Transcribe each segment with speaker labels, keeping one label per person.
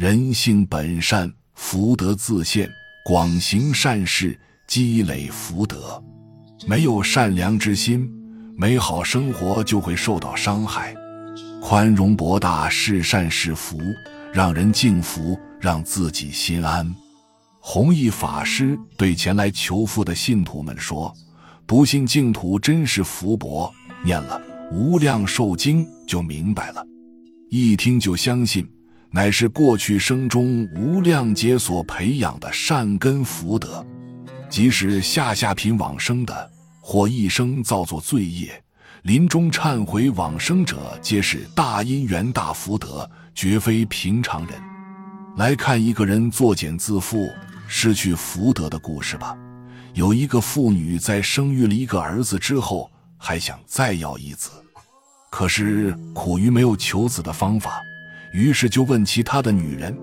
Speaker 1: 人性本善，福德自现。广行善事，积累福德。没有善良之心，美好生活就会受到伤害。宽容博大，是善是福，让人敬服，让自己心安。弘一法师对前来求福的信徒们说：“不信净土真是福薄，念了《无量寿经》就明白了，一听就相信。”乃是过去生中无量劫所培养的善根福德，即使下下品往生的，或一生造作罪业，临终忏悔往生者，皆是大因缘大福德，绝非平常人。来看一个人作茧自缚、失去福德的故事吧。有一个妇女在生育了一个儿子之后，还想再要一子，可是苦于没有求子的方法。于是就问其他的女人：“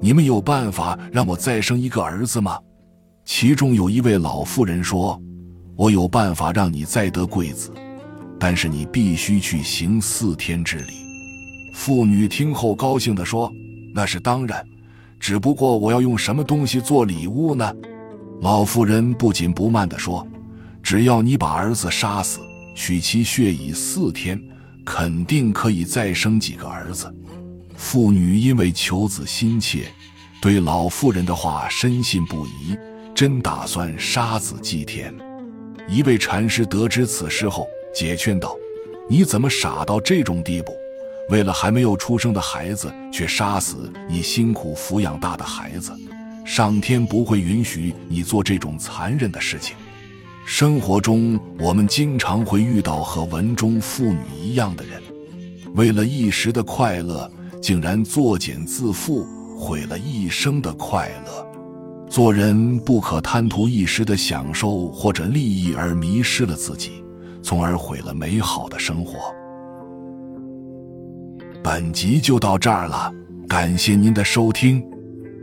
Speaker 1: 你们有办法让我再生一个儿子吗？”其中有一位老妇人说：“我有办法让你再得贵子，但是你必须去行四天之礼。”妇女听后高兴地说：“那是当然，只不过我要用什么东西做礼物呢？”老妇人不紧不慢地说：“只要你把儿子杀死，取其血以四天，肯定可以再生几个儿子。”妇女因为求子心切，对老妇人的话深信不疑，真打算杀子祭天。一位禅师得知此事后，解劝道：“你怎么傻到这种地步？为了还没有出生的孩子，却杀死你辛苦抚养大的孩子，上天不会允许你做这种残忍的事情。”生活中，我们经常会遇到和文中妇女一样的人，为了一时的快乐。竟然作茧自缚，毁了一生的快乐。做人不可贪图一时的享受或者利益而迷失了自己，从而毁了美好的生活。本集就到这儿了，感谢您的收听，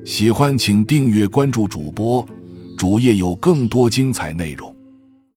Speaker 1: 喜欢请订阅关注主播，主页有更多精彩内容。